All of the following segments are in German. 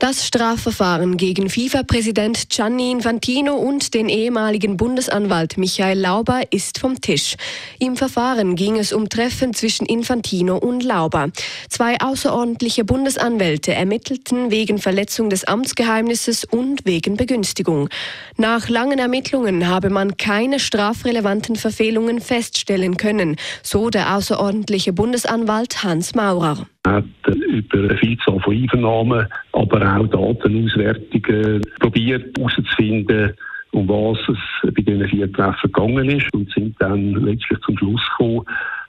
Das Strafverfahren gegen FIFA-Präsident Gianni Infantino und den ehemaligen Bundesanwalt Michael Lauber ist vom Tisch. Im Verfahren ging es um Treffen zwischen Infantino und Lauber. Zwei außerordentliche Bundesanwälte ermittelten wegen Verletzung des Amtsgeheimnisses und wegen Begünstigung. Nach langen Ermittlungen habe man keine strafrelevanten Verfehlungen feststellen können, so der außerordentliche Bundesanwalt Hans Maurer über eine Vielzahl von Einvernahmen, aber auch Datenauswertungen probiert herauszufinden, um was es bei diesen vier Treffen gegangen ist und sind dann letztlich zum Schluss gekommen,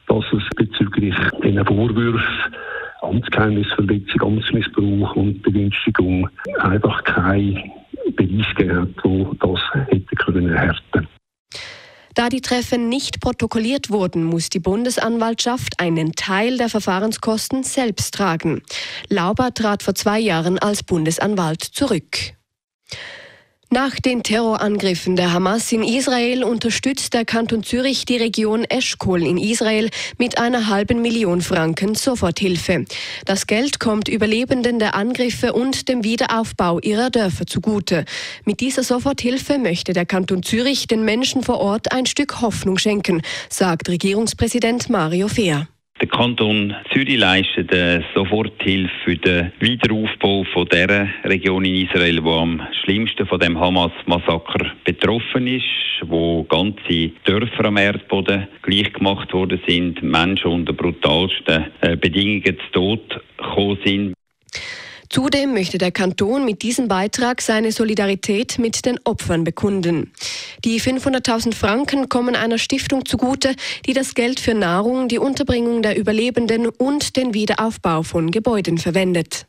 dass es bezüglich diesen Vorwürfen Amtsgeheimnisverletzung, Amtsmissbrauch und Begünstigung einfach kein Beweis gegeben hat, der das hätte können erhärten da die Treffen nicht protokolliert wurden, muss die Bundesanwaltschaft einen Teil der Verfahrenskosten selbst tragen. Lauber trat vor zwei Jahren als Bundesanwalt zurück. Nach den Terrorangriffen der Hamas in Israel unterstützt der Kanton Zürich die Region Eschkol in Israel mit einer halben Million Franken Soforthilfe. Das Geld kommt Überlebenden der Angriffe und dem Wiederaufbau ihrer Dörfer zugute. Mit dieser Soforthilfe möchte der Kanton Zürich den Menschen vor Ort ein Stück Hoffnung schenken, sagt Regierungspräsident Mario Fehr. Der Kanton Zürich leistet eine Soforthilfe für den Wiederaufbau von der Region in Israel, die am schlimmsten von dem Hamas-Massaker betroffen ist, wo ganze Dörfer am Erdboden gleichgemacht worden sind, Menschen unter brutalsten äh, Bedingungen zu Tod gekommen sind. Zudem möchte der Kanton mit diesem Beitrag seine Solidarität mit den Opfern bekunden. Die 500.000 Franken kommen einer Stiftung zugute, die das Geld für Nahrung, die Unterbringung der Überlebenden und den Wiederaufbau von Gebäuden verwendet.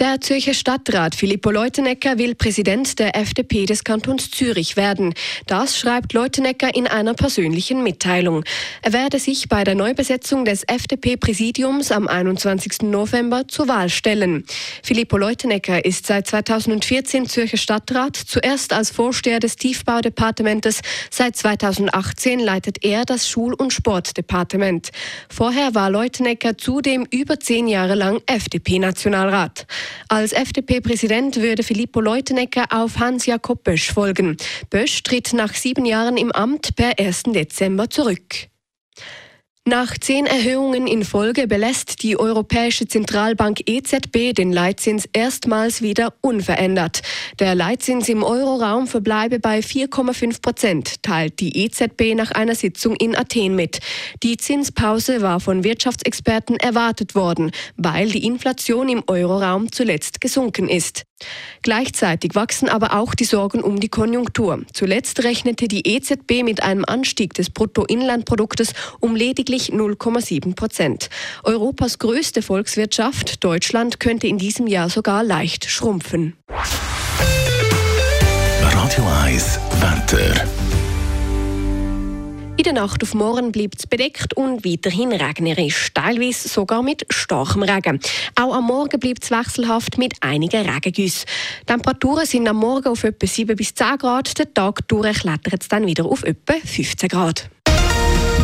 Der Zürcher Stadtrat Filippo Leutenecker will Präsident der FDP des Kantons Zürich werden. Das schreibt Leutenecker in einer persönlichen Mitteilung. Er werde sich bei der Neubesetzung des FDP-Präsidiums am 21. November zur Wahl stellen. Filippo Leutenecker ist seit 2014 Zürcher Stadtrat, zuerst als Vorsteher des Tiefbaudepartementes. Seit 2018 leitet er das Schul- und Sportdepartement. Vorher war Leutenecker zudem über zehn Jahre lang FDP-Nationalrat. Als FDP-Präsident würde Filippo Leutenecker auf Hans-Jakob Bösch folgen. Bösch tritt nach sieben Jahren im Amt per 1. Dezember zurück. Nach zehn Erhöhungen in Folge belässt die Europäische Zentralbank EZB den Leitzins erstmals wieder unverändert. Der Leitzins im Euroraum verbleibe bei 4,5 Prozent, teilt die EZB nach einer Sitzung in Athen mit. Die Zinspause war von Wirtschaftsexperten erwartet worden, weil die Inflation im Euroraum zuletzt gesunken ist. Gleichzeitig wachsen aber auch die Sorgen um die Konjunktur. Zuletzt rechnete die EZB mit einem Anstieg des Bruttoinlandproduktes um lediglich 0,7 Prozent. Europas größte Volkswirtschaft, Deutschland, könnte in diesem Jahr sogar leicht schrumpfen. Radio 1 Wetter. In der Nacht auf morgen bleibt es bedeckt und weiterhin regnerisch, teilweise sogar mit starkem Regen. Auch am Morgen bleibt es wechselhaft mit einigen Regengüssen. Temperaturen sind am Morgen auf etwa 7 bis 10 Grad, den Tag durch klettert es dann wieder auf etwa 15 Grad.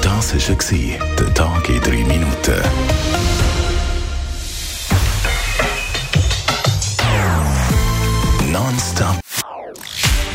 Das war der Tag